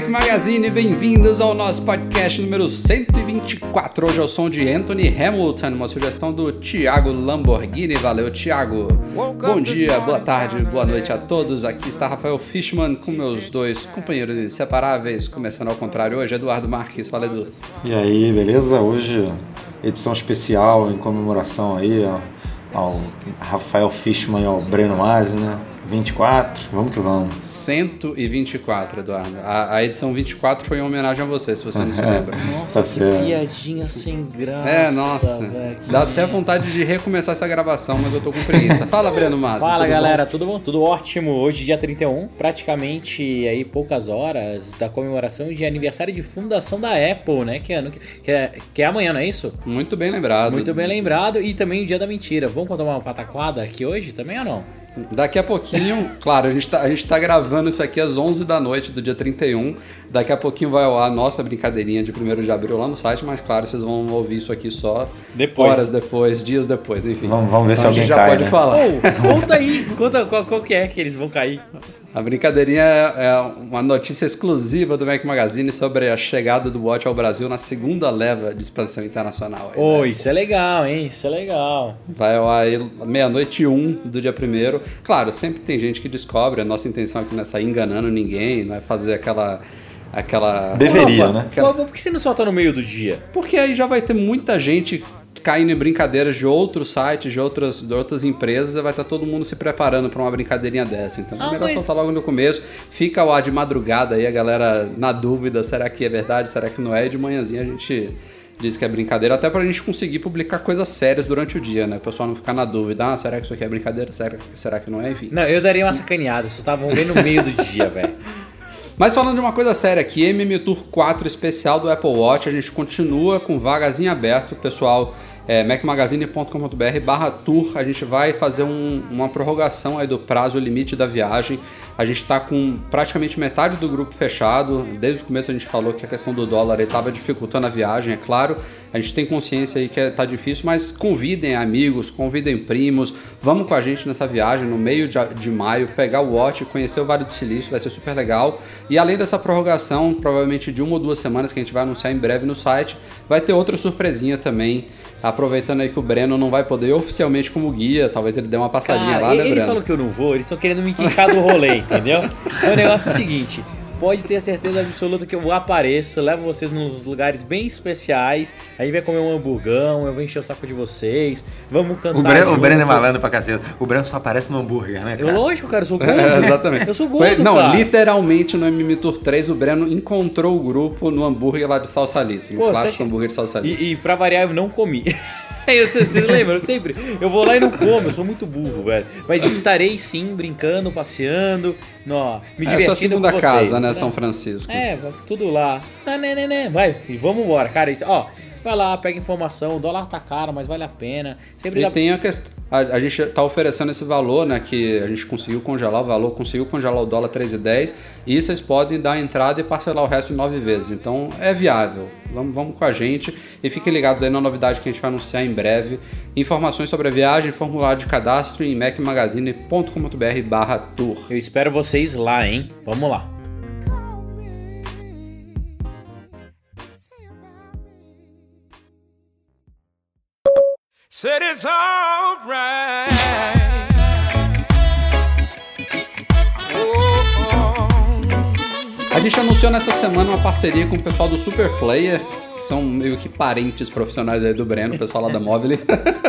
Mac Magazine, bem-vindos ao nosso podcast número 124. Hoje é o som de Anthony Hamilton, uma sugestão do Thiago Lamborghini. Valeu, Thiago. Bom dia, boa tarde, boa noite a todos. Aqui está Rafael Fishman com meus dois companheiros inseparáveis, começando ao contrário hoje, Eduardo Marques. Fala, Edu. E aí, beleza? Hoje, edição especial em comemoração aí ó, ao Rafael Fishman e ao Breno Masi, né? 24, vamos que vamos. 124, Eduardo. A, a edição 24 foi em homenagem a você, se você não se É. lembra. Nossa, Tá que certo. piadinha sem graça. É, nossa. que Dá até vontade de recomeçar essa gravação, mas eu tô com preguiça. Fala, Breno Massa. Fala tudo bom? galera, tudo bom? Tudo ótimo. Hoje, dia 31, praticamente aí poucas horas da comemoração de aniversário de fundação da Apple, né? Que é, ano que- que é, que é amanhã, não é isso? Muito bem lembrado. Muito bem lembrado. E também o dia da mentira. Vamos contar uma pataquada aqui hoje também ou não? Daqui a pouquinho, claro, a gente, tá, gente tá gravando isso aqui às 11 da noite do dia 31. Daqui a pouquinho vai ao ar a nossa brincadeirinha de 1 de abril lá no site, mas claro, vocês vão ouvir isso aqui só Depois. horas depois, dias depois, enfim. Vamos- vamos ver se Então a gente alguém já cai, pode né? falar. Ô, conta aí. Conta qual, qual que é que eles vão cair. A brincadeirinha é é uma notícia exclusiva do Mac Magazine sobre a chegada do Watch ao Brasil na segunda leva de expansão internacional. aí, Ô, né? isso é legal, hein? Isso é legal. Vai aí meia-noite e um do dia primeiro. Claro, sempre tem gente que descobre. A nossa intenção aqui não é sair enganando ninguém, não é fazer aquela. Aquela Deveria, Opa, né? Por, por que você não solta no meio do dia? Porque aí já vai ter muita gente caindo em brincadeiras de outros sites, de outras, de outras empresas, e vai estar todo mundo se preparando para uma brincadeirinha dessa. Então é Ah, melhor mas- soltar logo no começo. Fica o ar de madrugada aí, a galera na dúvida, será que é verdade, será que não é? E de manhãzinha a gente diz que é brincadeira, até pra gente conseguir publicar coisas sérias durante o dia, né? O pessoal não ficar na dúvida, ah, será que isso aqui é brincadeira, será, será que não é? Enfim. Não, eu daria uma sacaneada. Vocês estavam bem no meio do dia, velho. Mas falando de uma coisa séria aqui, MM Tour 4 especial do Apple Watch, a gente continua com em aberto, pessoal. É, macmagazine.com.br barra tour, a gente vai fazer um- uma prorrogação aí do prazo limite da viagem. A gente está com praticamente metade do grupo fechado. Desde o começo a gente falou que a questão do dólar estava dificultando a viagem, é claro. A gente tem consciência aí que está difícil, mas convidem amigos, convidem primos. Vamos com a gente nessa viagem no meio de, de maio, pegar o Watch, conhecer o Vale do Silício, vai ser super legal. E além dessa prorrogação, provavelmente de uma ou duas semanas que a gente vai anunciar em breve no site, vai ter outra surpresinha também. Aproveitando aí que o Breno não vai poder oficialmente como guia, talvez ele dê uma passadinha Cara, lá, né, eles Breno? falam que eu não vou, eles estão querendo me quicar do rolê, entendeu? É o negócio seguinte. Pode ter certeza absoluta que eu apareço, levo vocês nos lugares bem especiais. A gente vai comer um hamburgão, eu vou encher o saco de vocês. Vamos cantar. O Breno, o. Breno é malandro pra cacete. O Breno só aparece no hambúrguer, né, cara? lógico, cara, eu sou gordo. É, exatamente. Eu sou Foi- gordo, Não, cara. literalmente no MM Tour 3 o Breno encontrou o grupo no hambúrguer lá de Salsalito, no Pô, clássico hambúrguer de Salsalito. E, e pra variar, eu não comi. Vocês lembram? Sempre. Eu vou lá e não como, eu sou muito burro, velho. Mas estarei sim, brincando, passeando, no, me É a divertindo sua segunda vocês, casa, né, né? São Francisco. É, tudo lá. Tá, né, né. Vai, e vamos embora, cara. Isso, ó, vai lá, pega informação. O dólar tá caro, mas vale a pena. Sempre E dá. tem a questão. A, a gente tá oferecendo esse valor, né? Que a gente conseguiu congelar o valor, conseguiu congelar o dólar 3,10 e vocês podem dar a entrada e parcelar o resto em nove vezes. Então é viável. Vamos, vamos com a gente e fiquem ligados aí na novidade que a gente vai anunciar em breve. Informações sobre a viagem, formulário de cadastro em macmagazine.com.br barra tour. Eu espero vocês lá, hein? Vamos lá. Said it's alright. Oh, A gente anunciou nessa semana uma parceria com o pessoal do Super Player, que são meio que parentes profissionais aí do Breno, o pessoal lá da Mobile.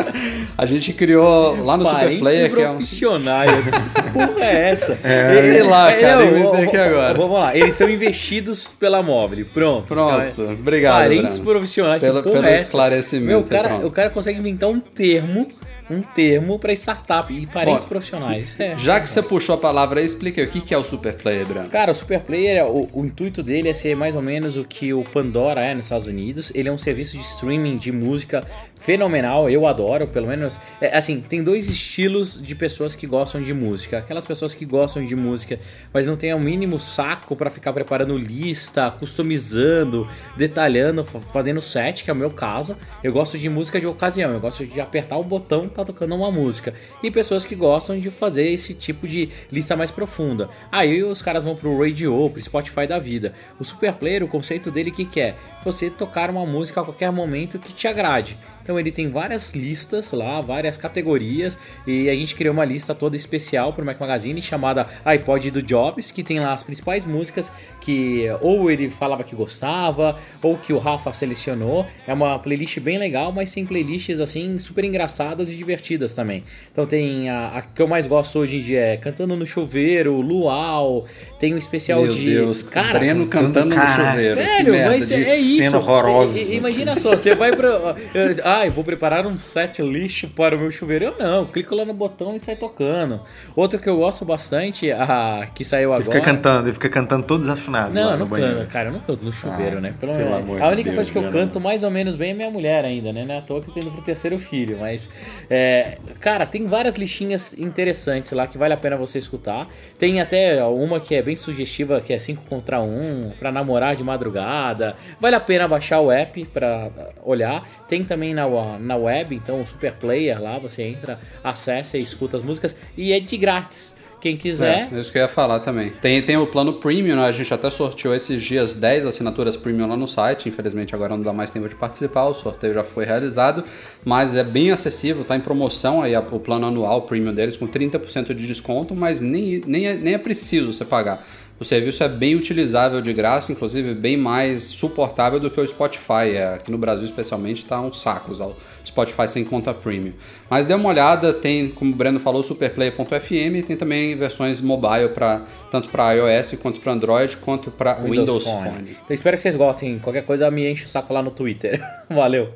a gente criou lá no Super Parentes Player, que é um. profissionais. Que porra é essa? sei lá, cara, eu inventei aqui agora. Vamos lá, eles são investidos pela Mobile. Pronto. Pronto, Então, obrigado, Parentes Breno. profissionais. que Pelo- porra pelo é essa? esclarecimento, Meu, o, cara, o cara consegue inventar um termo, um termo pra startup e parentes Ó, profissionais. É. Já que você puxou a palavra aí, explica aí o que que é o Super Player, Breno. Cara, o Super Player, o, o intuito dele é ser mais ou menos o que o Pandora é nos Estados Unidos. Ele é um serviço de streaming de música fenomenal, eu adoro, pelo menos. é, assim, tem dois estilos de pessoas que gostam de música. Aquelas pessoas que gostam de música, mas não tem o mínimo saco pra ficar preparando lista, customizando, detalhando, fa- fazendo set, que é o meu caso. Eu gosto de música de ocasião, eu gosto de apertar o botão, tá tocando uma música. E pessoas que gostam de fazer esse tipo de lista mais profunda. Aí os caras vão pro Radio, pro Spotify da vida. O Super Player, o conceito dele, que, que é? Você tocar uma música a qualquer momento que te agrade. Então ele tem várias listas lá, várias categorias, e a gente criou uma lista toda especial pro Mac Magazine chamada iPod do Jobs, que tem lá as principais músicas que ou ele falava que gostava, ou que o Rafa selecionou. É uma playlist bem legal, mas tem playlists assim super engraçadas e divertidas também. Então tem a, a que eu mais gosto hoje em dia é Cantando no Chuveiro, Luau, tem um especial Meu de Deus, cara, Breno cantando no Cara, chuveiro. que Velho, merda mas de- é isso. cena horrorosa. Imagina só, você vai pra. Ah, eu vou preparar um set list para o meu chuveiro. Eu não, clico lá no botão e sai tocando. Outro que eu gosto bastante, a que saiu Ele agora. fica cantando, ele fica cantando todo desafinado. Não, não canto, cara, eu não canto no chuveiro, Ah, né? Pelo pelo amor A única Deus, coisa que eu Bruno. canto mais ou menos bem é minha mulher ainda, né? Não é à toa que eu tô indo pro terceiro filho, mas. é, cara, tem várias listinhas interessantes lá que vale a pena você escutar. Tem até uma que é bem sugestiva, que é 5 contra 1, pra namorar de madrugada. Vale a pena baixar o app pra olhar. Tem também na, na web, então o Super Player lá, você entra, acessa e escuta as músicas. E é de grátis. Quem quiser. É, isso que eu ia falar também. Tem, tem o plano Premium, né? a gente até sorteou esses dias 10 assinaturas Premium lá no site. Infelizmente agora não dá mais tempo de participar, o sorteio já foi realizado, mas é bem acessível, tá em promoção aí o plano anual Premium deles com 30% de desconto, mas nem, nem, é, nem é preciso você pagar. O serviço é bem utilizável de graça, inclusive bem mais suportável do que o Spotify. É, aqui no Brasil, especialmente, tá um saco usar o Spotify sem conta premium. Mas dê uma olhada, tem, como o Breno falou, superplay.fm, tem também versões mobile para tanto para iOS quanto para Android, quanto para Windows, Phone. Então espero que vocês gostem. Qualquer coisa me enche o saco lá no Twitter. Valeu.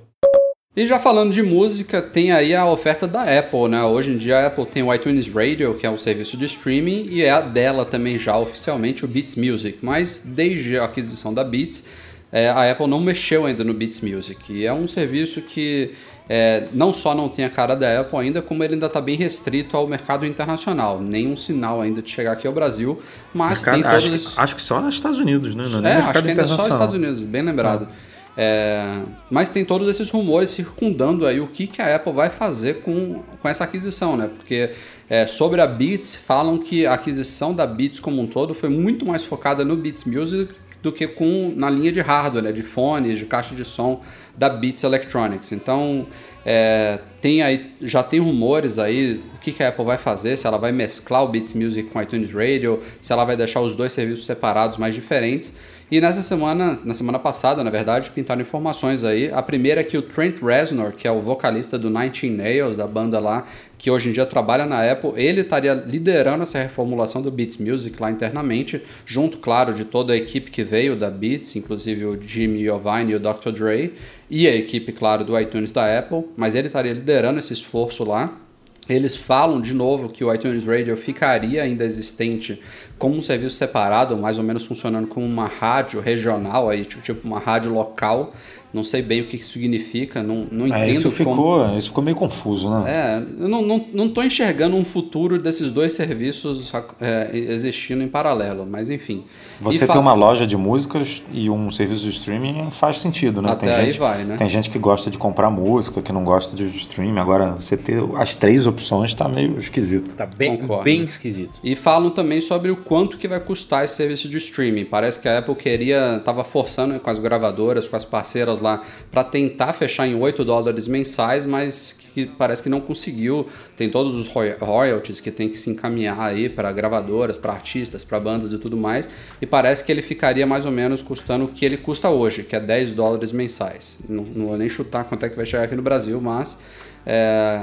E já falando de música, tem aí a oferta da Apple, né? Hoje em dia a Apple tem o iTunes Radio, que é um serviço de streaming, e é a dela também já oficialmente o Beats Music. Mas desde a aquisição da Beats, é, a Apple não mexeu ainda no Beats Music. E é um serviço que é, não só não tem a cara da Apple ainda, como ele ainda está bem restrito ao mercado internacional. Nenhum sinal ainda de chegar aqui ao Brasil, mas Mercado- tem todos acho, que, acho que só nos Estados Unidos, né? Não é é, acho que ainda é só os internacional. Estados Unidos, bem lembrado. É, mas tem todos esses rumores circundando aí o que, que a Apple vai fazer com, com essa aquisição, né? Porque é, sobre a Beats, falam que a aquisição da Beats como um todo foi muito mais focada no Beats Music do que com na linha de hardware, né? de fones, de caixa de som da Beats Electronics. Então, é, tem aí, já tem rumores aí o que, que a Apple vai fazer, se ela vai mesclar o Beats Music com iTunes Radio, se ela vai deixar os dois serviços separados, mais diferentes. E nessa semana, na semana passada, na verdade, pintaram informações aí. A primeira é que o Trent Reznor, que é o vocalista do Nine Inch Nails, da banda lá, que hoje em dia trabalha na Apple, ele estaria liderando essa reformulação do Beats Music lá internamente, junto, claro, de toda a equipe que veio da Beats, inclusive o Jimmy Iovine e o Dr. Dre, e a equipe, claro, do iTunes da Apple, mas ele estaria liderando esse esforço lá. Eles falam de novo que o iTunes Radio ficaria ainda existente como um serviço separado, mais ou menos funcionando como uma rádio regional, aí, tipo uma rádio local. Não sei bem o que isso significa, não, não É, entendo isso, como... ficou, isso ficou meio confuso, né? É, eu não, não, não tô enxergando um futuro desses dois serviços é, existindo em paralelo, mas enfim. Você E fa- ter uma loja de músicas e um serviço de streaming faz sentido, né? Até aí vai, né? Tem gente que gosta de comprar música, que não gosta de streaming. Agora, você ter as três opções tá meio esquisito. Tá bem, Concordo. bem esquisito. E falam também sobre o quanto que vai custar esse serviço de streaming. Parece que a Apple queria, estava forçando com as gravadoras, com as parceiras lá lá para tentar fechar em 8 dólares mensais, mas que parece que não conseguiu. Tem todos os roy- royalties que tem que se encaminhar aí para gravadoras, para artistas, para bandas e tudo mais. E parece que ele ficaria mais ou menos custando o que ele custa hoje, que é 10 dólares mensais. Não, não vou nem chutar quanto é que vai chegar aqui no Brasil, mas é,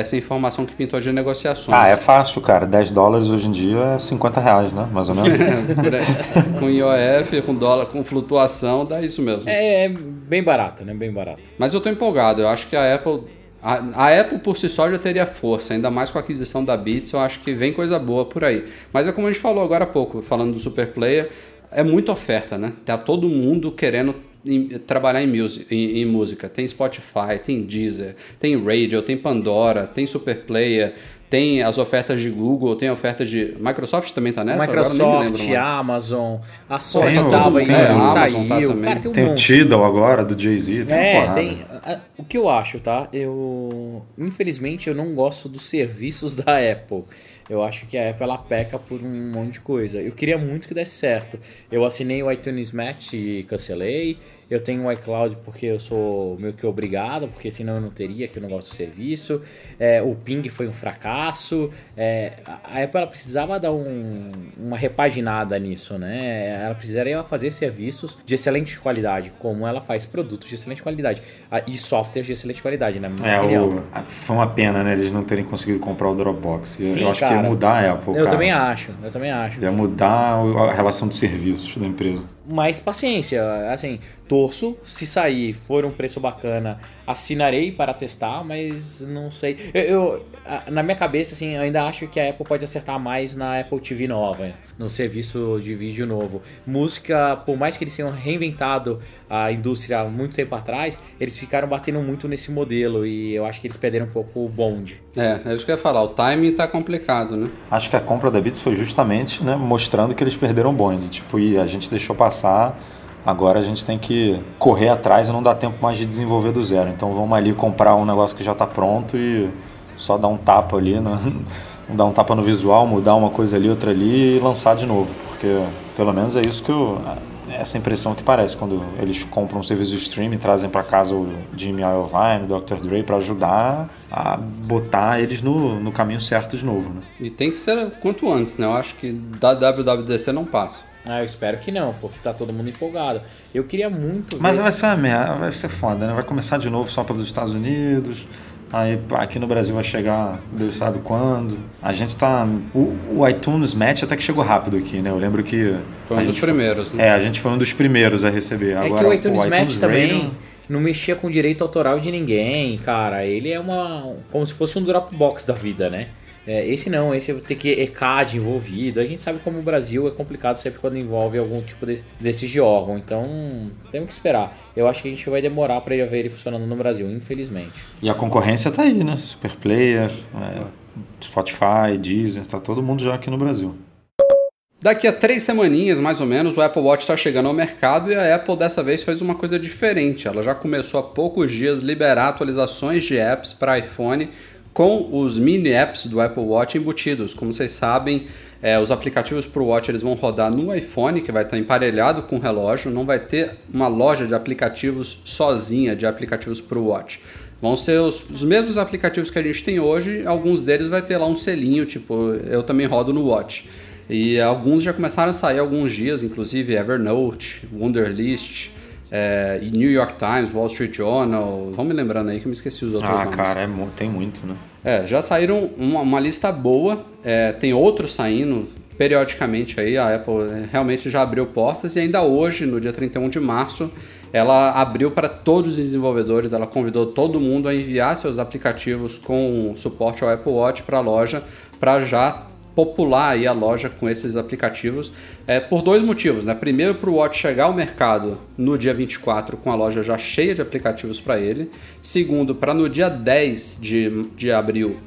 essa informação que pintou de negociações. Ah, é fácil, cara. 10 dólares hoje em dia é 50 reais, né? Mais ou menos. Com IOF, com dólar, com flutuação, dá isso mesmo. É, é bem barato, né? Bem barato. Mas eu tô empolgado, eu acho que a Apple. A, a Apple por si só já teria força, ainda mais com a aquisição da Beats, eu acho que vem coisa boa por aí. Mas é como a gente falou agora há pouco, falando do Super Player, é muita oferta, né? Tá todo mundo querendo em- trabalhar em, music, em, em música. Tem Spotify, tem Deezer, tem Radio, tem Pandora, tem Super Player, tem as ofertas de Google, tem ofertas de. Microsoft também tá nessa? Agora nem me Microsoft, lembro mais. Amazon, a Sony Tem tava aí, Amazon saiu. tá também. Cara, tem um Tem o. Tidal agora, do Jay-Z. Tem É, tem. O que eu acho, tá? Eu. Infelizmente, eu não gosto dos serviços da Apple. Eu acho que a Apple ela peca por um monte de coisa. Eu queria muito que desse certo. Eu assinei o iTunes Match e cancelei. Eu tenho o iCloud porque eu sou meio que obrigado, porque senão eu não teria, que eu não gosto do serviço. É, o Ping foi um fracasso. É, a Apple ela precisava dar um- uma repaginada nisso, né? Ela precisaria fazer serviços de excelente qualidade, como ela faz produtos de excelente qualidade e softwares de excelente qualidade, minha É, o, foi uma pena, né? Eles não terem conseguido comprar o Dropbox. Eu, Sim, eu acho que cara. ia mudar a Apple. Eu cara. também acho, eu também acho. Ia mudar a relação de serviços da empresa. Mas paciência, assim, torço, se sair for um preço bacana, assinarei para testar, mas não sei. Eu, eu- na minha cabeça, assim, eu ainda acho que a Apple pode acertar mais na Apple TV nova, no serviço de vídeo novo. Música, por mais que eles tenham reinventado a indústria há muito tempo atrás, eles ficaram batendo muito nesse modelo e eu acho que eles perderam um pouco o bonde. É, é isso que eu ia falar. O timing tá complicado, né? Acho que a compra da Beats foi justamente né, mostrando que eles perderam o bonde. Tipo, e a gente deixou passar, agora a gente tem que correr atrás e não dá tempo mais de desenvolver do zero. Então vamos ali comprar um negócio que já está pronto e só dar um tapa ali, né? dar um tapa no visual, mudar uma coisa ali, outra ali e lançar de novo. Porque pelo menos é isso que eu. Essa impressão que parece quando eles compram um serviço de streaming e trazem para casa o Jimmy Iovine, o Dr. Dre para ajudar a botar eles no, no caminho certo de novo, né? E tem que ser quanto antes, né? Eu acho que da WWDC não passa. Ah, eu espero que não, porque tá todo mundo empolgado. Eu queria muito Mas ver vai ser uma merda, vai ser foda, né? Vai começar de novo só pelos Estados Unidos. Aí aqui no Brasil vai chegar, Deus sabe quando. A gente tá. O, o iTunes Match até que chegou rápido aqui, né? Eu lembro que. Foi um dos primeiros, né? É, a gente foi um dos primeiros a receber. É Agora, que o iTunes Match também Radio- não mexia com direito autoral de ninguém, cara. Ele é uma. como se fosse um Dropbox da vida, né? É, esse não, esse vai ter que ECAD envolvido. A gente sabe como o Brasil é complicado sempre quando envolve algum tipo desse, desse de órgão. Então, temos que esperar. Eu acho que a gente vai demorar para ver ele funcionando no Brasil, infelizmente. E a concorrência tá aí, né? Super Player, é, Spotify, Deezer, tá todo mundo já aqui no Brasil. Daqui a três semaninhas, mais ou menos, o Apple Watch está chegando ao mercado e a Apple dessa vez fez uma coisa diferente. Ela já começou há poucos dias a liberar atualizações de apps para iPhone com os mini apps do Apple Watch embutidos. Como vocês sabem, é, os aplicativos para o Watch eles vão rodar no iPhone, que vai estar emparelhado com o relógio. Não vai ter uma loja de aplicativos sozinha de aplicativos para o Watch. Vão ser os, os mesmos aplicativos que a gente tem hoje. Alguns deles vai ter lá um selinho, tipo, eu também rodo no Watch. E alguns já começaram a sair alguns dias, inclusive Evernote, Wunderlist, é, New York Times, Wall Street Journal. Vão me lembrando aí que eu me esqueci os outros Ah, nomes. cara, é, tem muito, né? É, já saíram uma, uma lista boa, é, tem outros saindo periodicamente aí, a Apple realmente já abriu portas e ainda hoje, no dia 31 de março, ela abriu para todos os desenvolvedores, ela convidou todo mundo a enviar seus aplicativos com suporte ao Apple Watch para a loja, para já popular aí a loja com esses aplicativos é, por dois motivos. Né? Primeiro, para o Watch chegar ao mercado no dia 24 com a loja já cheia de aplicativos para ele. Segundo, para no dia 10 de, de abril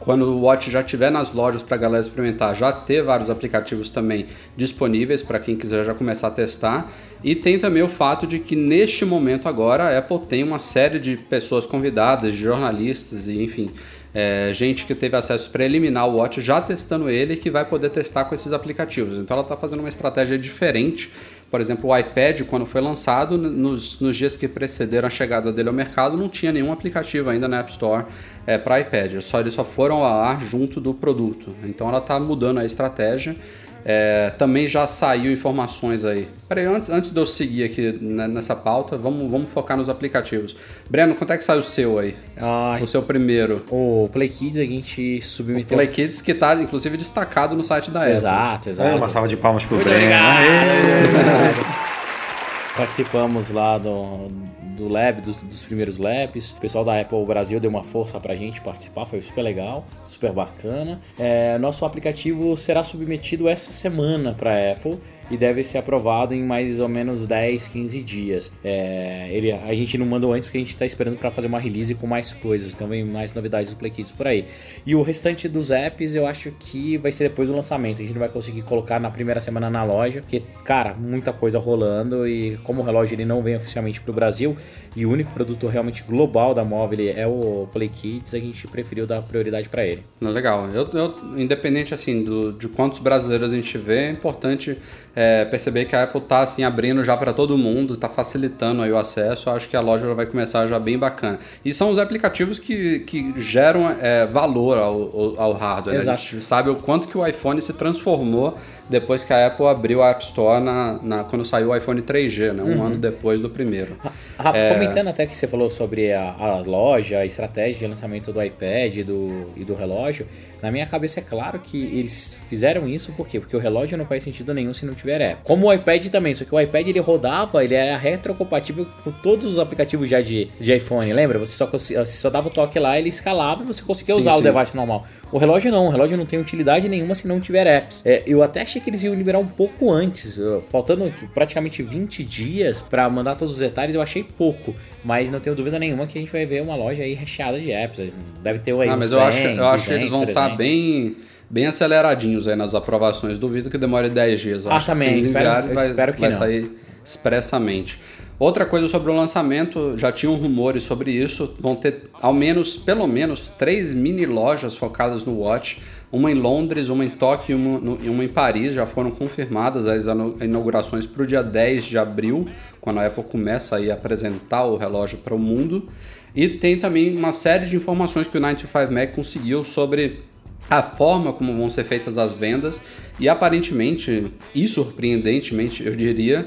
quando o Watch já estiver nas lojas para a galera experimentar, já ter vários aplicativos também disponíveis para quem quiser já começar a testar. E tem também o fato de que neste momento agora a Apple tem uma série de pessoas convidadas, de jornalistas e enfim, é, gente que teve acesso preliminar ao Watch já testando ele que vai poder testar com esses aplicativos. Então ela está fazendo uma estratégia diferente Por exemplo, o iPad, quando foi lançado, nos, nos dias que precederam a chegada dele ao mercado, não tinha nenhum aplicativo ainda na App Store é, para iPad. Só, eles só foram ao ar junto do produto. Então ela está mudando a estratégia. É, também já saiu informações aí. Peraí, antes, antes de eu seguir aqui né, nessa pauta, vamos, vamos focar nos aplicativos. Breno, quanto é que saiu o seu aí? Ah, O seu primeiro? o Play Kids a gente submeteu. Play Kids, que tá inclusive destacado no site da Apple. Exato, exato. É, uma salva de palmas pro Muito Breno. obrigado. Participamos lá do, do lab, dos, dos primeiros labs. O pessoal da Apple Brasil deu uma força pra gente participar, foi super legal, super bacana. É, nosso aplicativo será submetido essa semana pra Apple e deve ser aprovado em mais ou menos 10, 15 dias. É, ele, a gente não mandou antes porque a gente está esperando para fazer uma release com mais coisas, então vem mais novidades do Play Kids por aí. E o restante dos apps eu acho que vai ser depois do lançamento. A gente não vai conseguir colocar na primeira semana na loja, porque, cara, muita coisa rolando e como o relógio ele não vem oficialmente para o Brasil e o único produto realmente global da móvel é o Play Kids, a gente preferiu dar prioridade para ele. Legal. Eu, eu- independente assim do, de quantos brasileiros a gente vê, é importante é, perceber que a Apple tá assim abrindo já para todo mundo, tá facilitando aí o acesso. Acho que a loja vai começar já bem bacana. E são os aplicativos que, que geram é, valor ao, ao- hardware. né? A Exato. gente sabe o quanto que o iPhone se transformou depois que a Apple abriu a App Store na, na- quando saiu o iPhone 3G, né? Um ano depois do primeiro. Rafa, comentando até que você falou sobre a, a loja, a estratégia de lançamento do iPad e do, e do relógio, na minha cabeça é claro que eles fizeram isso por quê? Porque o relógio não faz sentido nenhum se não tiver app. Como o iPad também, só que o iPad ele rodava, ele era retrocompatível com todos os aplicativos já de, de iPhone, lembra? Você só, você só dava o toque lá, ele escalava e você conseguia Sim, usar o sim. device normal. O relógio não, o relógio não tem utilidade nenhuma se não tiver apps. É, eu até achei que eles iam liberar um pouco antes, faltando praticamente 20 dias pra mandar todos os detalhes, eu achei pouco. Mas não tenho dúvida nenhuma que a gente vai ver uma loja aí recheada de apps. Deve ter aí Ah, mas eu acho, 100, eu acho que 200, eles vão estar 300. bem, bem aceleradinhos aí nas aprovações. Duvido que demore 10 dias. Eu Ah, acho que também, eles espero- vai, espero que vai não. sair expressamente. Outra coisa sobre o lançamento, já tinham rumores sobre isso. Vão ter ao menos, pelo menos, três mini lojas focadas no Watch. Uma em Londres, uma em Tóquio e uma, no- uma em Paris. Já foram confirmadas as inaugurações para o dia 10 de abril, quando a Apple começa a apresentar o relógio para o mundo. E tem também uma série de informações que o 925 Mac conseguiu sobre a forma como vão ser feitas as vendas e aparentemente e surpreendentemente eu diria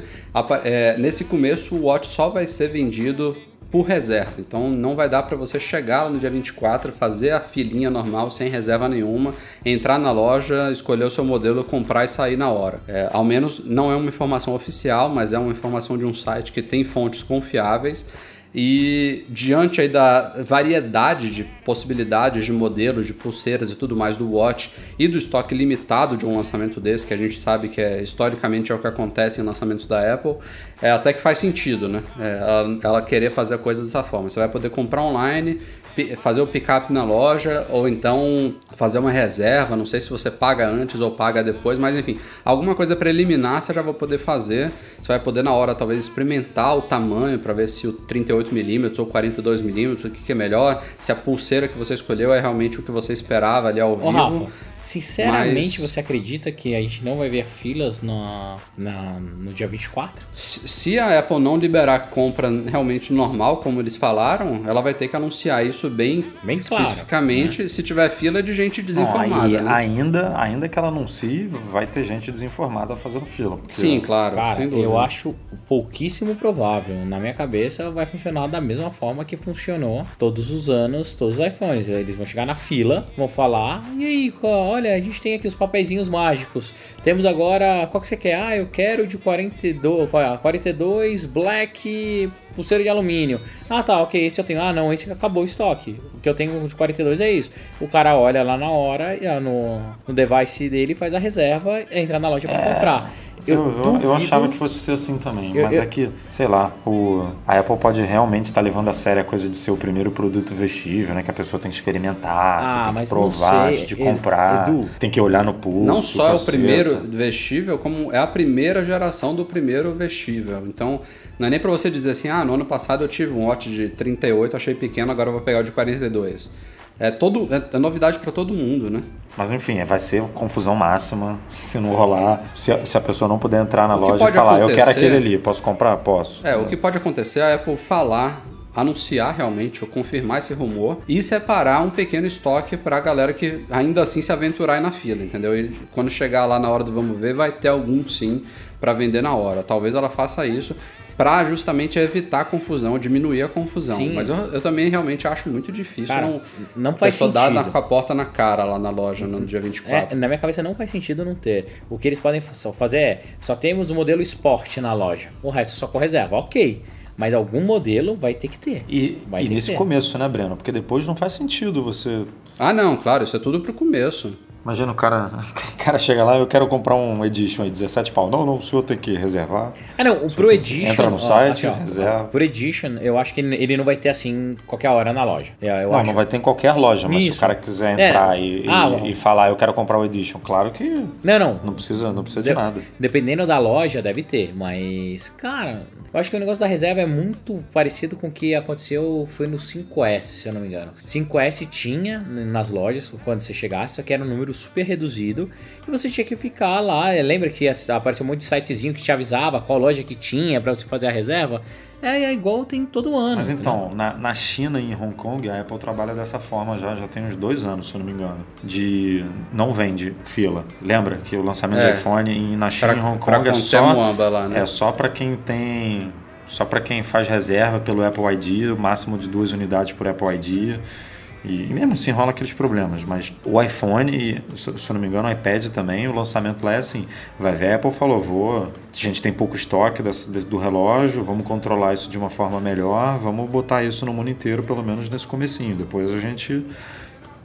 é, nesse começo o Watch só vai ser vendido por reserva. Então não vai dar para você chegar lá no dia 24 fazer a filinha normal sem reserva nenhuma entrar na loja escolher o seu modelo comprar e sair na hora. É, ao menos não é uma informação oficial mas é uma informação de um site que tem fontes confiáveis e diante aí da variedade de possibilidades de modelos, de pulseiras e tudo mais do Watch e do estoque limitado de um lançamento desse, que a gente sabe que é historicamente é o que acontece em lançamentos da Apple, é até que faz sentido, né? É, ela, ela querer fazer a coisa dessa forma. Você vai poder comprar online, fazer o pick-up na loja ou então fazer uma reserva. Não sei se você paga antes ou paga depois, mas enfim, alguma coisa preliminar você já vai poder fazer. Você vai poder na hora talvez experimentar o tamanho para ver se o 38mm ou 42mm, o que, que é melhor, se a pulseira que você escolheu é realmente o que você esperava ali ao Ô, vivo. Rafa, sinceramente mas- você acredita que a gente não vai ver filas na, na- no dia 24? Se se a Apple não liberar compra realmente normal, como eles falaram, ela vai ter que anunciar isso bem, Bem claro, especificamente se tiver fila de gente Não, desinformada. aí, né? ainda, ainda que ela anuncie, vai ter gente desinformada fazendo fila. Sim, claro, Cara, sem dúvida. eu acho pouquíssimo provável. Na minha cabeça vai funcionar da mesma forma que funcionou todos os anos, todos os iPhones. Eles vão chegar na fila, vão falar, e aí, co- olha, a gente tem aqui os papeizinhos mágicos. Temos agora, qual que você quer? Ah, eu quero de 42, qual é? 42 Black pulseira de alumínio. Ah, tá, ok, esse eu tenho. Ah, não, esse acabou o estoque. O que eu tenho de 42 é isso. O cara olha lá na hora, ah, no, no device dele, faz a reserva, entra na loja pra comprar. Eu, eu, eu achava que fosse ser assim também, Eu- mas eu- é que, sei lá, o, a Apple pode realmente estar levando a sério a coisa de ser o primeiro produto vestível, né? Que a pessoa tem que experimentar, Ah, que tem que provar de comprar, Edu. tem que olhar no pulso. Não só é o primeiro vestível, como é a primeira geração do primeiro vestível. Então, não é nem pra você dizer assim, ah, no ano passado eu tive um Watch de 38, achei pequeno, agora eu vou pegar o de 42. É, todo, é, é novidade para todo mundo, né? Mas enfim, vai ser confusão máxima se não rolar. Se a, se a pessoa não puder entrar na loja e falar, eu quero aquele ali, posso comprar? Posso. É, o que pode acontecer é a Apple falar, anunciar realmente ou confirmar esse rumor e separar um pequeno estoque pra galera que ainda assim se aventurar aí na fila, entendeu? E quando chegar lá na hora do vamos ver, vai ter algum sim pra vender na hora. Talvez ela faça isso pra justamente evitar a confusão, diminuir a confusão. Sim. Mas eu, eu também realmente acho muito difícil Cara, não, não faz pessoa dar na- sentido. com a porta na cara lá na loja no dia É, 24. na minha cabeça não faz sentido não ter. O que eles podem fazer é, só temos o modelo Sport na loja. O resto só com reserva, ok. Mas algum modelo vai ter que ter. E, Vai e ter nesse começo, né, Breno? Porque depois não faz sentido você. Ah, não, claro, isso é tudo pro começo. Imagina o cara, o cara chega lá, eu quero comprar um Edition aí, 17 pau. Não, não, o senhor tem que reservar. Ah, não, o Pro Edition. entra no ó, site, assim, ó, reserva. Pro Edition, eu acho que ele não vai ter assim qualquer hora na loja. Eu, eu não, acho. não vai ter em qualquer loja, mas se Isso. o cara quiser É. entrar e, e- Ah, e falar, eu quero comprar o Edition, claro que Não, não. não precisa, não precisa de De- nada. Dependendo da loja, deve ter, mas, cara, eu acho que o negócio da reserva é muito parecido com o que aconteceu foi no 5S, se eu não me engano. 5S tinha nas lojas quando você chegasse, só que era um número super reduzido e você tinha que ficar lá. Lembra que apareceu um monte de sitezinho que te avisava qual loja que tinha pra você fazer a reserva? É, é igual tem todo ano. Mas então, na, na China e em Hong Kong, a Apple trabalha dessa forma já, já tem uns dois anos, se eu não me engano. De não vende fila. Lembra que o lançamento É. do iPhone em- na China Pra, e Hong Kong é só, lá, né? é só para quem tem. Só para quem faz reserva pelo Apple ID, o máximo de duas unidades por Apple ID. E, e mesmo assim rola aqueles problemas. Mas o iPhone, e, se, se eu não me engano, o iPad também, o lançamento lá é assim. Vai ver, a Apple falou, vou. A gente tem pouco estoque desse- de- do relógio, vamos controlar isso de uma forma melhor, vamos botar isso no mundo inteiro, pelo menos nesse comecinho. Depois a gente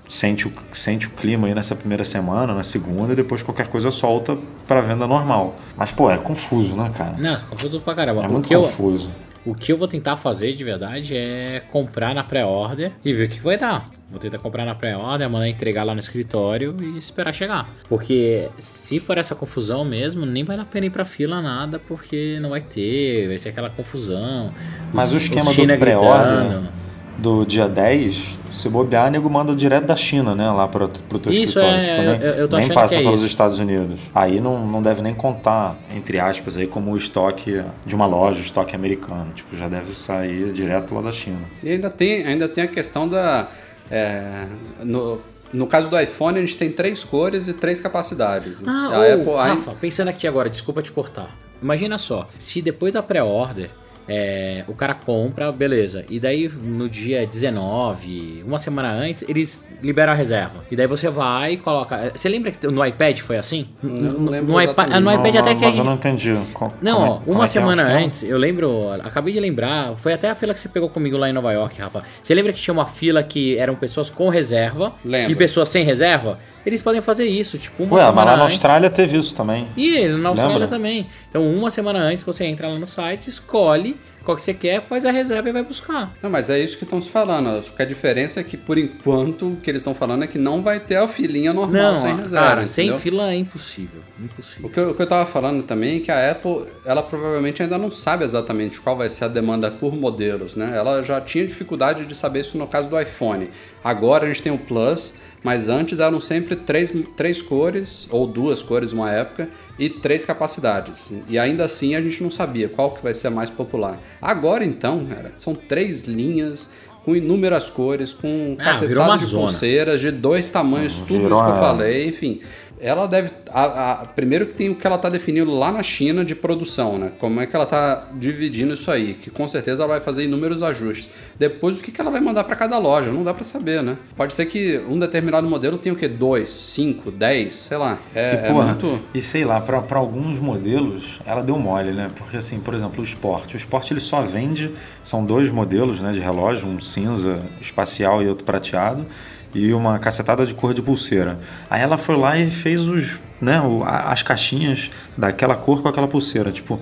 sente o, sente o clima aí nessa primeira semana, na segunda, e depois qualquer coisa solta para venda normal. Mas, pô, é confuso, né, cara? Não, confuso pra caramba. É muito eu, confuso. O que eu vou tentar fazer de verdade é comprar na pré-order e ver o que vai dar. Vou tentar comprar na pré-order, mandar entregar lá no escritório e esperar chegar. Porque se for essa confusão mesmo, nem vale a pena ir pra fila nada, porque não vai ter, vai ser aquela confusão. Mas Os- o esquema do pré-order. Do dia 10, se bobear, nego manda direto da China, né? Lá pro, pro teu Isso, escritório. é, tipo, nem, eu- eu tô nem passa que é pelos isso. Estados Unidos. Aí não, não deve nem contar, entre aspas, aí como o estoque de uma loja, o estoque americano. Tipo, já deve sair direto lá da China. E ainda tem, ainda tem a questão da. é, no, no caso do iPhone, a gente tem três cores e três capacidades. Ah, a ô, Apple, a- Rafa, pensando aqui agora, desculpa te cortar. Imagina só, se depois da pré-order é, o cara compra, beleza. E daí no dia 19, uma semana antes, eles liberam a reserva. E daí você vai e coloca. Você lembra que no iPad foi assim? Eu não lembro no, iPad, exatamente. no iPad Não, até que a mas eu gente- não entendi. Co- Não, como é- ó, como uma é é semana esquema? antes, eu lembro, acabei de lembrar, foi até a fila que você pegou comigo lá em Nova York, Rafa. Você lembra que tinha uma fila que eram pessoas com reserva Lembro. e pessoas sem reserva? Eles podem fazer isso, tipo, uma Ué, mas semana lá na antes. Austrália teve isso também. E na Austrália Lembra? também. Então, uma semana antes, você entra lá no site, escolhe qual que você quer, faz a reserva e vai buscar. Não, mas é isso que estão se falando. Só que a diferença é que, por enquanto, o que eles estão falando é que não vai ter a filinha normal Não, sem reserva. cara, sem entendeu? fila é impossível. O Impossível. que, eu, o que eu tava falando também é que a Apple, ela provavelmente ainda não sabe exatamente qual vai ser a demanda por modelos, né? Ela já tinha dificuldade de saber isso no caso do iPhone. Agora a gente tem o Plus, mas antes eram sempre três, três cores, ou duas cores uma época, e três capacidades. E ainda assim a gente não sabia qual que vai ser a mais popular. Agora então, cara, são três linhas com inúmeras cores, com Ah, cacetada de zona. pulseiras de dois tamanhos, tudo Virou isso que eu falei, enfim. Ela deve. a- a- primeiro que tem o que ela está definindo lá na China de produção, né? Como é que ela está dividindo isso aí? Que com certeza ela vai fazer inúmeros ajustes. Depois, o que, que ela vai mandar para cada loja? Não dá para saber, né? Pode ser que um determinado modelo tenha o quê? Dois, cinco, dez, sei lá. É, E, é porra, muito. e sei lá, pra alguns modelos ela deu mole, né? Porque assim, por exemplo, o Sport. O Sport ele só vende, são dois modelos né, de relógio, um cinza espacial e outro prateado, e uma cacetada de cor de pulseira. Aí ela foi lá e fez os, né, as caixinhas daquela cor com aquela pulseira. Tipo,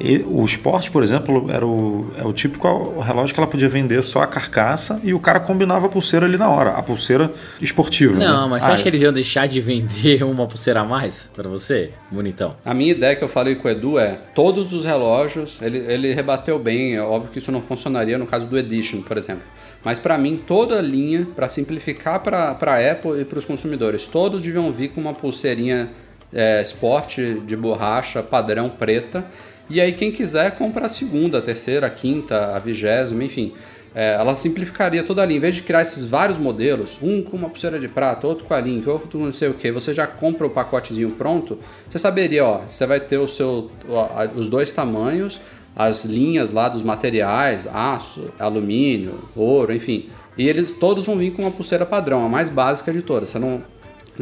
E o Sport, por exemplo, era o, é o típico relógio que ela podia vender só a carcaça e o cara combinava a pulseira ali na hora, a pulseira esportiva. Não, né? mas você Ah, acha que eles iam deixar de vender uma pulseira a mais pra você? Bonitão. A minha ideia que eu falei com o Edu é todos os relógios, ele, ele rebateu bem, é óbvio que isso não funcionaria no caso do Edition, por exemplo. Mas para mim, toda a linha, para simplificar para a Apple e para os consumidores, todos deviam vir com uma pulseirinha é, esporte de borracha padrão preta. E aí quem quiser compra a segunda, a terceira, a quinta, a vigésima, enfim. É, ela simplificaria toda a linha. Em vez de criar esses vários modelos, um com uma pulseira de prata, outro com a link, outro com não sei o que, você já compra o pacotezinho pronto, você saberia, ó, você vai ter o seu, ó, os dois tamanhos, as linhas lá dos materiais, aço, alumínio, ouro, enfim. E eles todos vão vir com uma pulseira padrão, a mais básica de todas. Você não,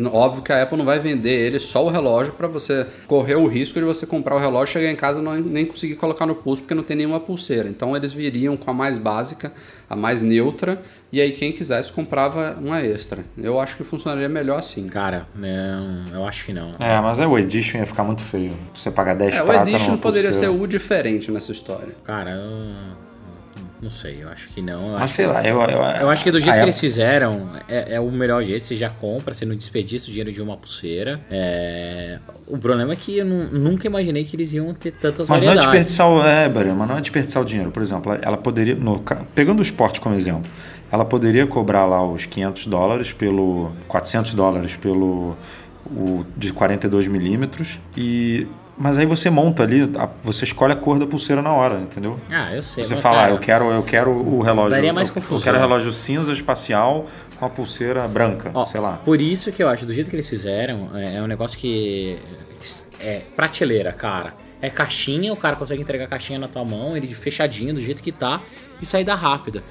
Óbvio que a Apple não vai vender ele só o relógio para você correr o risco de você comprar o relógio, chegar em casa e não, nem conseguir colocar no pulso porque não tem nenhuma pulseira. Então eles viriam com a mais básica, a mais neutra, e aí quem quisesse comprava uma extra. Eu acho que funcionaria melhor assim. Cara, não, eu acho que não. É, mas é o Edition ia ficar muito feio. Você pagar 10 É, o prata Edition numa poderia ser pulseira. o diferente nessa história. Cara, eu não sei, eu acho que não. Eu acho sei lá, eu, eu, Eu acho que do jeito que eles fizeram, é, é o melhor jeito. Você já compra, você não desperdiça o dinheiro de uma pulseira. É, O problema é que eu nu- nunca imaginei que eles iam ter tantas Mas não é variedades. desperdiçar o. É, Barry, mas não é desperdiçar o dinheiro. Por exemplo, ela- poderia. No, pegando o esporte como exemplo, ela poderia cobrar lá os 500 dólares pelo. 400 dólares pelo. O de 42 milímetros. E. Mas aí você monta ali, você escolhe a cor da pulseira na hora, entendeu? Ah, eu sei. Você fala, ah, cara, eu quero, eu quero o relógio. Daria mais eu, confusão. Eu quero o relógio cinza espacial com a pulseira branca, Ó, sei lá. Por isso que eu acho, do jeito que eles fizeram, é, é um negócio que. É prateleira, cara. É caixinha, o cara consegue entregar a caixinha na tua mão, ele fechadinho, do jeito que tá, e saída rápida.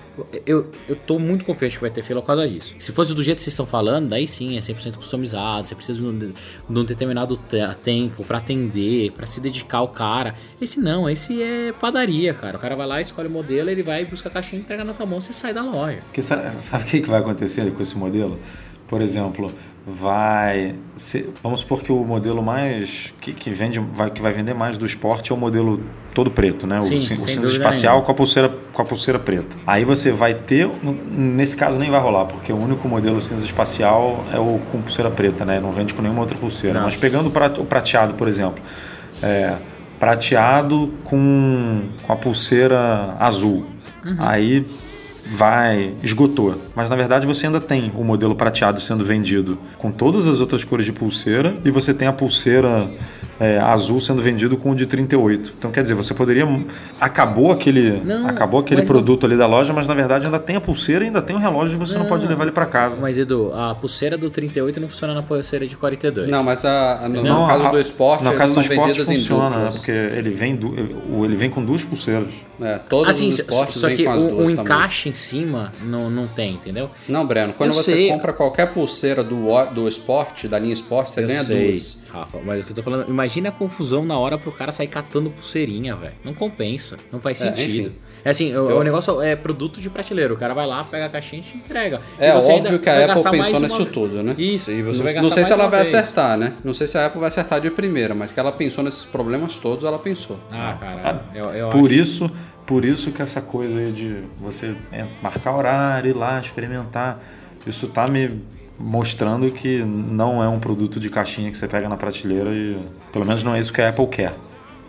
Eu, eu, tô muito confiante que vai ter fila por causa disso. Se fosse do jeito que vocês estão falando, daí sim, é 100% customizado, você precisa de um, de um determinado te- tempo pra atender, pra se dedicar ao cara. Esse não, esse é padaria, cara. O cara vai lá, escolhe o modelo, ele vai, busca a caixinha, entrega na tua mão, você sai da loja. Porque sa- sabe o que vai acontecer com esse modelo? Por exemplo, vai. vamos supor que o modelo mais. que, que vende, vai, que vai vender mais do esporte é o modelo todo preto, né? O, Sim, o cinza espacial com a, pulseira, com a pulseira preta. Aí você vai ter. Nesse caso nem vai rolar, porque o único modelo cinza espacial é o com pulseira preta, né? Não vende com nenhuma outra pulseira. Não. Mas pegando o prateado, por exemplo. É, prateado com, com a pulseira azul. Uhum. Aí vai, esgotou. Mas na verdade você ainda tem o modelo prateado sendo vendido com todas as outras cores de pulseira e você tem a pulseira é, azul sendo vendido com o de 38. Então quer dizer, você poderia. Acabou aquele, Não, acabou aquele mas não- produto ali da loja, mas na verdade ainda tem a pulseira e ainda tem o relógio e você não, pode levar ele para casa. Mas Edu, a pulseira do 38 não funciona na pulseira de 42. Não, mas a- a- no, no Não, caso a- do esporte, no caso do são esporte em funciona, né? duplas. porque ele vem, ele vem com duas pulseiras. É, todos assim, os esportes só vêm que com as o, duas o encaixe em cima não, não tem, entendeu? Não, Breno, quando Eu você sei. compra qualquer pulseira do, do esporte, da linha esporte, você eu ganha sei, duas. Rafa, mas o que eu tô falando, imagina a confusão na hora pro cara sair catando pulseirinha, velho. Não compensa, não faz É, sentido. enfim. É assim, o, Eu- o negócio é produto de prateleira. O cara vai lá, pega a caixinha e te entrega. É E você óbvio ainda que a Apple pensou nisso uma- tudo, né? Isso, e você não, vai não sei se ela vai vez. acertar, né? Não sei se a Apple vai acertar de primeira, mas que ela pensou nesses problemas todos, ela pensou. Ah, cara, eu, eu Por acho. isso, por isso que essa coisa aí de você marcar horário, ir lá, experimentar, isso tá me mostrando que não é um produto de caixinha que você pega na prateleira e pelo menos não é isso que a Apple quer.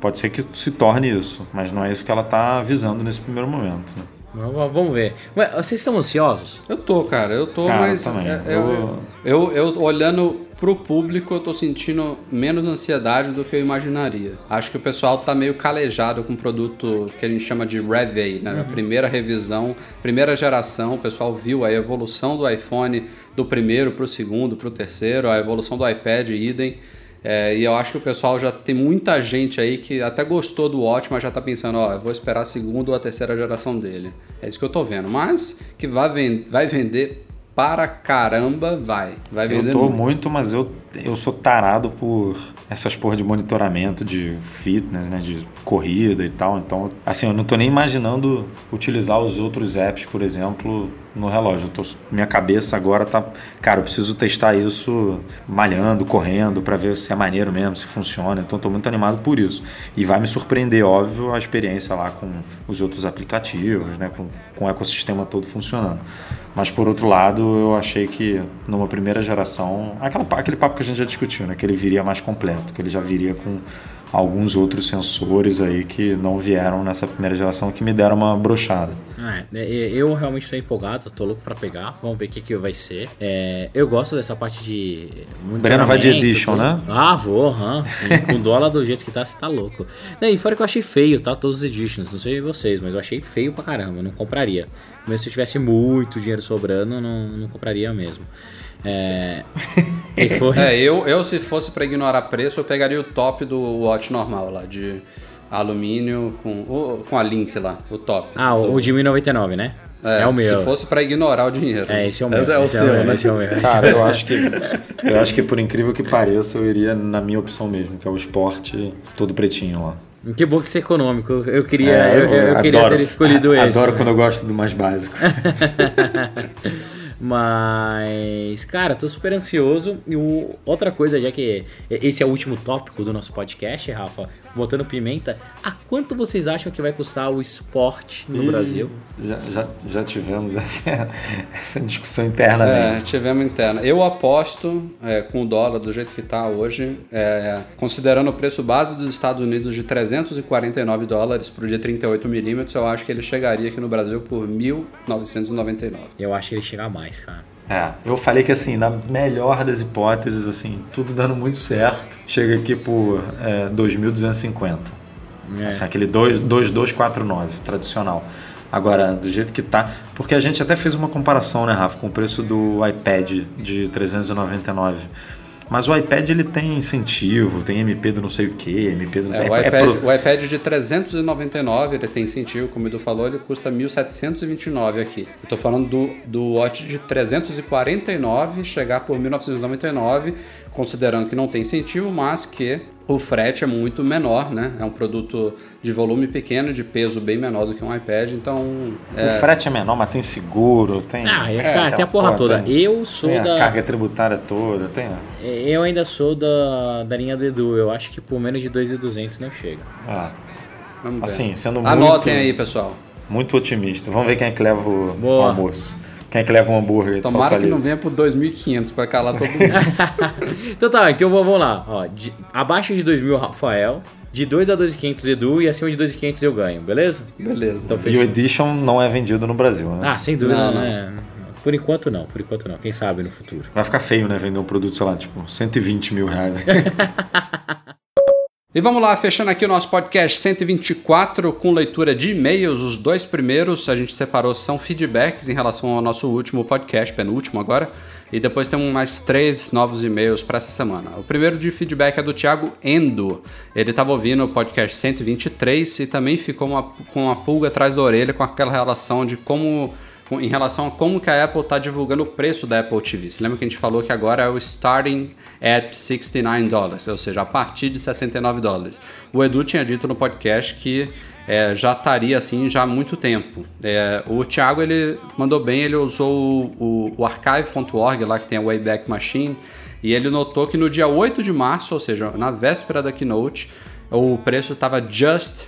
Pode ser que se torne isso, mas não é isso que ela está visando nesse primeiro momento. né? Vamos ver. Ué, vocês estão ansiosos? Eu tô, cara, eu tô, Cara, mas eu também. é- eu, eu, eu, olhando pro público, eu tô sentindo menos ansiedade do que eu imaginaria. Acho que o pessoal tá meio calejado com o produto que a gente chama de Rev A, né? A primeira revisão, primeira geração, o pessoal viu a evolução do iPhone do primeiro pro segundo, pro terceiro, a evolução do iPad, idem. É, e eu acho que o pessoal já tem muita gente aí que até gostou do Watch, mas já tá pensando, ó, eu vou esperar a segunda ou a terceira geração dele. É isso que eu tô vendo. Mas que vai, ven vai vender para caramba, vai. Vai vender Eu tô muito. muito, mas eu, eu sou tarado por essas porra de monitoramento de fitness, né? De corrida e tal. Então, assim, eu não tô nem imaginando utilizar os outros apps, por exemplo, no relógio. Tô, minha cabeça agora tá. Cara, eu preciso testar isso malhando, correndo, pra ver se é maneiro mesmo, se funciona. Então, tô muito animado por isso. E vai me surpreender, óbvio, a experiência lá com os outros aplicativos, né? Com, com o ecossistema todo funcionando. Mas por outro lado, eu achei que numa primeira geração, aquela, aquele papo que gente já discutiu, né? Que ele viria mais completo, que ele já viria com alguns outros sensores aí que não vieram nessa primeira geração que me deram uma brochada. É, né, eu realmente estou empolgado, tô louco pra pegar. Vamos ver o que, que vai ser. É, eu gosto dessa parte de. Breno vai de Edition, tudo. né? Ah, vou, aham. sim. com dólar do jeito que tá, você tá louco. E fora que eu achei feio, tá? Todos os Editions, não sei vocês, mas eu achei feio pra caramba, não compraria. Mesmo se eu tivesse muito dinheiro sobrando, não, não compraria mesmo. É. e foi- É, eu, eu se fosse pra ignorar preço, eu pegaria o top do Watch normal lá, de alumínio com, com a Link lá, o top. Ah, o, o de 1099, né? É, o meu. Se fosse pra ignorar o dinheiro. É, esse é o meu. Esse é o esse seu, né? esse é o meu, é Cara, eu acho que eu acho que por incrível que pareça, eu iria na minha opção mesmo, que é o esporte todo pretinho lá. Que bom que isso é econômico. Eu queria, É, eu, eu queria adoro- ter escolhido esse. Adoro né? quando eu gosto do mais básico. Mas, cara, tô super ansioso. E o- outra coisa, já que esse é o último tópico do nosso podcast, Rafa, botando pimenta, a quanto vocês acham que vai custar o esporte no Ih, Brasil? Já, já, já tivemos essa, essa discussão É, internamente. tivemos interna. Eu aposto, é, com o dólar do jeito que está hoje, é, considerando o preço base dos Estados Unidos de 349 dólares para o dia 38 milímetros, eu acho que ele chegaria aqui no Brasil por 1.999. Eu acho que ele chega a mais, cara. É, eu falei que assim, na melhor das hipóteses, assim, tudo dando muito certo, chega aqui por é, 2.250. É. Assim, aquele 2- 2249 tradicional. Agora, do jeito que tá. Porque a gente até fez uma comparação, né, Rafa, com o preço do iPad de 399. Mas o iPad ele tem incentivo, tem MP do não sei o que, MP do não sei É, o que. iPad, o iPad de 399, ele tem incentivo, como o Edu falou, ele custa 1.729 aqui. Eu tô falando do, do Watch de 349 chegar por 1.999, considerando que não tem incentivo, mas que o frete é muito menor, né? É um produto de volume pequeno, de peso bem menor do que um iPad, então... O frete é menor, mas tem seguro, tem. Ah, é, é, cara, tem a porra pô, toda. Tem, Eu sou tem a da. carga tributária toda, tem. né? Eu ainda sou da, da linha do Edu. Eu acho que por menos de 2.200 não chega. Ah, Vamos ver. assim, sendo muito. Anotem aí, pessoal. Muito otimista. Vamos ver quem é que leva o, o almoço. Quem é que leva um hambúrguer de Tomara salsa que não venha por 2.500 para calar todo mundo. Então tá, então vamos lá. Ó, de- abaixo de 2.000, Rafael. De 2 a 2.500, Edu. E acima de 2.500 eu ganho, beleza? Beleza. Então E o. Edition não é vendido no Brasil, né? Ah, sem dúvida, Não, não. né? Por enquanto não, por enquanto não. Quem sabe no futuro. Vai ficar feio, né? Vender um produto, sei lá, tipo, 120 mil reais. E vamos lá, fechando aqui o nosso podcast 124 com leitura de e-mails. Os dois primeiros a gente separou são feedbacks em relação ao nosso último podcast, penúltimo agora. E depois temos mais três novos e-mails para essa semana. O primeiro de feedback é do Thiago Endo. Ele estava ouvindo o podcast 123 e também ficou uma- com uma pulga atrás da orelha com aquela relação de como com- em relação a como que a Apple está divulgando o preço da Apple TV. Você lembra que a gente falou que agora é o starting at 69 dólares, ou seja, a partir de 69 dólares. O Edu tinha dito no podcast que é, já estaria assim já há muito tempo. É, o Thiago ele mandou bem, ele usou o, o, o archive.org lá que tem a Wayback Machine e ele notou que no dia 8 de março, ou seja, na véspera da keynote, o preço estava just,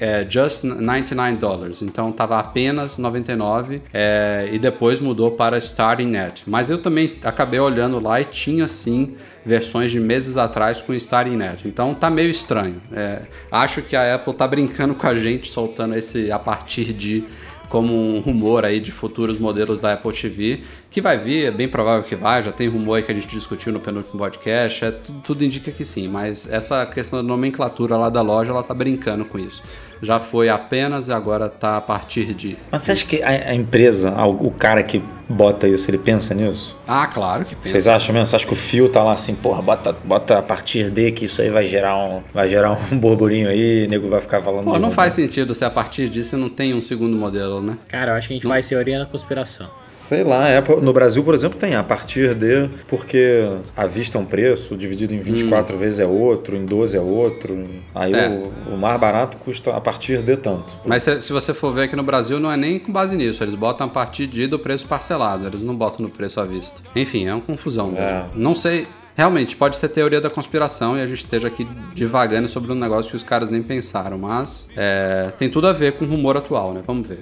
é, just 99 dólares, então estava apenas 99 é, e depois mudou para Starting Net. Mas eu também acabei olhando lá e tinha sim versões de meses atrás com Starting Net, então tá meio estranho. É, acho que a Apple tá brincando com a gente, soltando esse a partir de como um rumor aí de futuros modelos da Apple TV, que vai vir, é bem provável que vai, já tem rumor aí que a gente discutiu no penúltimo podcast, é, tudo, tudo indica que sim, mas essa questão da nomenclatura lá da loja, ela tá brincando com isso. Já foi apenas e agora tá a partir de... Mas você acha que a, a empresa, o cara que bota isso, ele pensa nisso? Ah, claro que pensa. Vocês acham mesmo? Você acha que o fio tá lá assim, porra, bota, bota a partir de que isso aí vai gerar um, vai gerar um burburinho aí, o nego vai ficar falando. Pô, não faz sentido se a partir disso não tem um segundo modelo, né? Cara, eu acho que a gente faz teoria da conspiração. Sei lá, é, no Brasil, por exemplo, tem a partir de. Porque à vista é um preço, dividido em 24 vezes é outro, em 12 é outro. Aí É. o, o mais barato custa a partir de tanto. Mas se, se você for ver aqui no Brasil, não é nem com base nisso. Eles botam a partir de do preço parcelado. Eles não botam no preço à vista. Enfim, é uma confusão mesmo. É. Não sei. Realmente, pode ser teoria da conspiração e a gente esteja aqui divagando sobre um negócio que os caras nem pensaram, mas é, tem tudo a ver com o rumor atual, né? Vamos ver.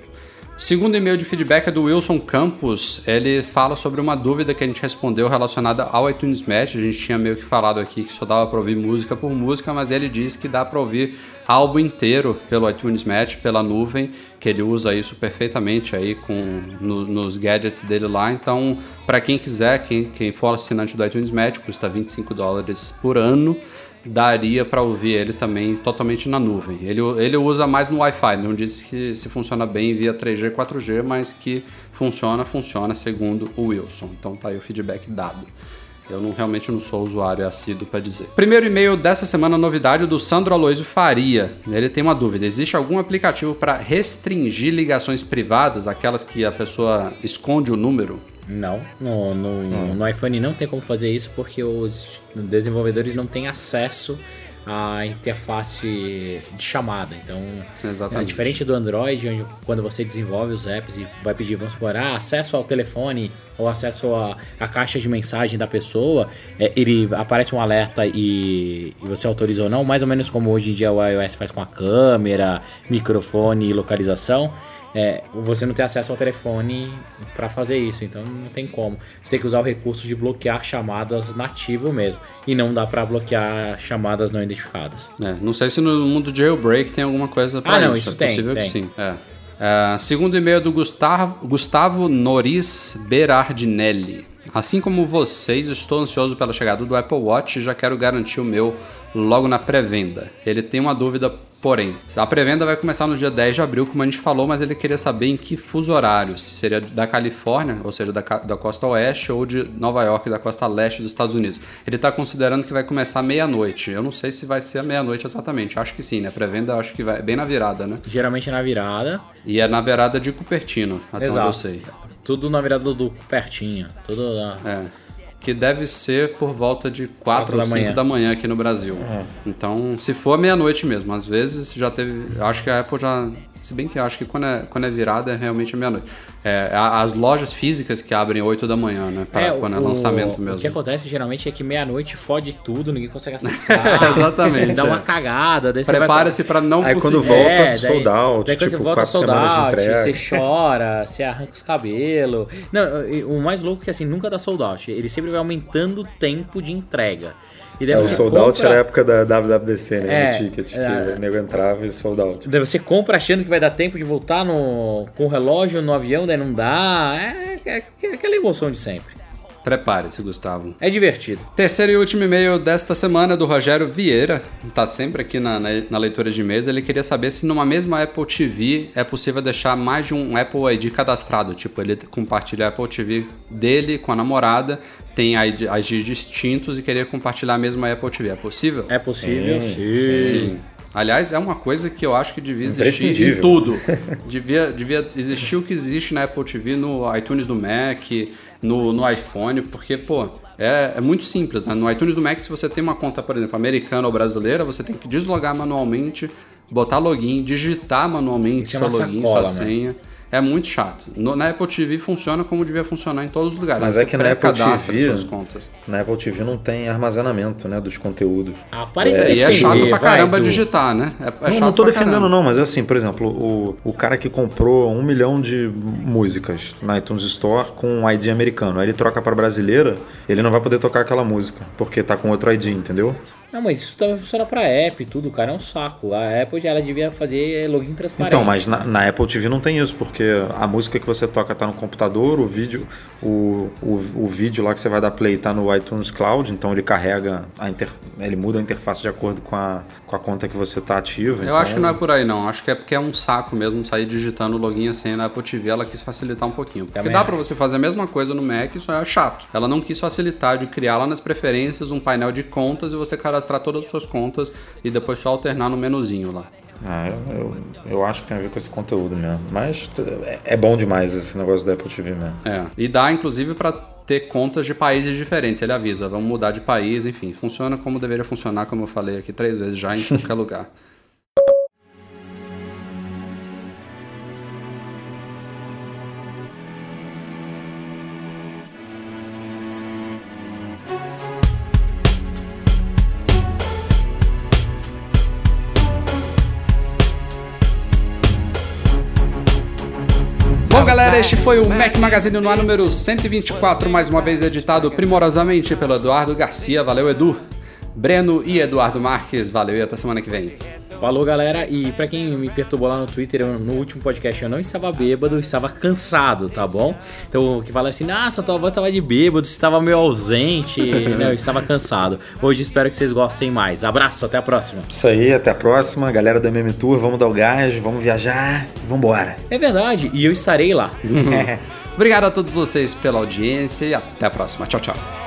Segundo e-mail de feedback é do Wilson Campos. Ele fala sobre uma dúvida que a gente respondeu relacionada ao iTunes Match. A gente tinha meio que falado aqui que só dava para ouvir música por música, mas ele diz que dá para ouvir álbum inteiro pelo iTunes Match, pela nuvem, que ele usa isso perfeitamente aí com no- nos gadgets dele lá. Então, para quem quiser, quem, quem for assinante do iTunes Match, custa 25 dólares por ano daria para ouvir ele também totalmente na nuvem. Ele, ele usa mais no Wi-Fi, não disse que se funciona bem via 3G, 4G, mas que funciona, funciona segundo o Wilson. Então tá aí o feedback dado. Eu não, realmente não sou usuário assíduo para dizer. Primeiro e-mail dessa semana, novidade do Sandro Aloysio Faria. Ele tem uma dúvida: existe algum aplicativo para restringir ligações privadas, aquelas que a pessoa esconde o número? Não, no, no, no iPhone não tem como fazer isso porque os desenvolvedores não têm acesso à interface de chamada. Então, Exatamente. é diferente do Android, onde quando você desenvolve os apps e vai pedir, vamos supor, ah, acesso ao telefone ou acesso à, à caixa de mensagem da pessoa, é, ele aparece um alerta e, e você autoriza ou não, mais ou menos como hoje em dia o iOS faz com a câmera, microfone e localização. É, você não tem acesso ao telefone para fazer isso, então não tem como. Você tem que usar o recurso de bloquear chamadas nativo mesmo. E não dá para bloquear chamadas não identificadas. É, não sei se no mundo de jailbreak tem alguma coisa pra Ah, não, isso. isso é tem, possível que tem. sim. É. É, segundo e-mail do Gustavo, Gustavo Noris Berardinelli. Assim como vocês, estou ansioso pela chegada do Apple Watch e já quero garantir o meu logo na pré-venda. Ele tem uma dúvida, porém. A pré-venda vai começar no dia 10 de abril, como a gente falou, mas ele queria saber em que fuso horário. Se seria da Califórnia, ou seja, da, da costa oeste, ou de Nova York, da costa leste dos Estados Unidos. Ele está considerando que vai começar meia-noite. Eu não sei se vai ser a meia-noite exatamente. Acho que sim, né? Pré-venda acho que vai bem na virada, né? Geralmente é na virada. E é na virada de Cupertino, até onde eu sei. Tudo na virada do pertinho. Tudo na... É. Que deve ser por volta de 4 Quatro ou da 5 manhã. da manhã aqui no Brasil. Então, se for meia-noite mesmo, às vezes já teve. Acho que a Apple já. Se bem que eu acho que quando é, quando é virada é realmente meia-noite. É, as lojas físicas que abrem 8 da manhã, né? Para quando é o- lançamento O que mesmo. acontece geralmente é que meia-noite fode tudo, ninguém consegue acessar. Exatamente, Dá uma é. cagada. Prepara-se para não Aí quando volta, É, sold out, daí quando tipo, você volta quatro sold out, entrega. você chora, você arranca os cabelos. Não, o mais louco é que assim, nunca dá sold out. Ele sempre vai aumentando o tempo de entrega. E daí É, o sold out compra- era a época da WWDC, né? É, no ticket, que é. o nego entrava e sold out. Daí você compra achando que vai dar tempo de voltar no, com o relógio no avião, daí não dá. É, é- é aquela emoção de sempre. Prepare-se, Gustavo. É divertido. Terceiro e último e-mail desta semana é do Rogério Vieira, tá sempre aqui na, na, na leitura de e-mails. Ele queria saber se numa mesma Apple TV é possível deixar mais de um Apple ID cadastrado. Tipo, ele compartilha a Apple TV dele com a namorada, tem ID, IDs distintos e queria compartilhar a mesma Apple TV. É possível? É possível, sim. Sim. Aliás, é uma coisa que eu acho que devia existir em tudo. devia, devia existir o que existe na Apple TV, no iTunes do Mac, no, no iPhone, porque, pô, é, é muito simples. Né? No iTunes do Mac, se você tem uma conta, por exemplo, americana ou brasileira, você tem que deslogar manualmente, botar login, digitar manualmente é seu login, sacola, sua né? senha. É muito chato. No- na Apple TV funciona como devia funcionar em todos os lugares. Mas Você é que na Apple TV suas contas. Na Apple TV não tem armazenamento, né, dos conteúdos. Ah, para de É, e é defender, chato pra caramba Edu. digitar, né? É, é não, chato não tô defendendo caramba. não, mas é assim, por exemplo, o, o cara que comprou um milhão de músicas na iTunes Store com um ID americano, aí ele troca pra brasileira, ele não vai poder tocar aquela música, porque tá com outro ID, entendeu? Não, mas isso também funciona pra app e tudo, cara. É um saco. A Apple ela devia fazer login transparente. Então, mas na, na Apple TV não tem isso, porque a música que você toca tá no computador, o vídeo, o, o, o vídeo lá que você vai dar play tá no iTunes Cloud, então ele carrega, a inter, ele muda a interface de acordo com a, com a conta que você tá ativa. Eu acho que não é por aí, não. Acho que é porque é um saco mesmo sair digitando login e a senha na Apple TV. Ela quis facilitar um pouquinho. Porque Também dá acho. pra você fazer a mesma coisa no Mac, só é chato. Ela não quis facilitar de criar lá nas preferências um painel de contas e você cadastrar todas as suas contas e depois só alternar no menuzinho lá. Ah, eu, eu, eu acho que tem a ver com esse conteúdo mesmo. Mas é, é bom demais esse negócio da Apple TV mesmo. É. E dá, inclusive, pra ter contas de países diferentes. Ele avisa, vamos mudar de país, enfim. Funciona como deveria funcionar, como eu falei aqui três vezes já, em qualquer lugar. Galera, este foi o Mac Magazine no ar número 124, mais uma vez editado primorosamente pelo Eduardo Garcia. Valeu, Edu. Breno e Eduardo Marques, valeu e até semana que vem. Falou, galera. E pra quem me perturbou lá no Twitter, eu- no último podcast eu não estava bêbado, eu estava cansado, tá bom? Então, o que fala assim, nossa, tua voz estava de bêbado, você estava meio ausente. não, eu estava cansado. Hoje espero que vocês gostem mais. Abraço, até a próxima. Isso aí, até a próxima. Galera do MM Tour, vamos dar o gás, vamos viajar, vambora. É verdade, e eu estarei lá. Obrigado a todos vocês pela audiência e até a próxima. Tchau, tchau.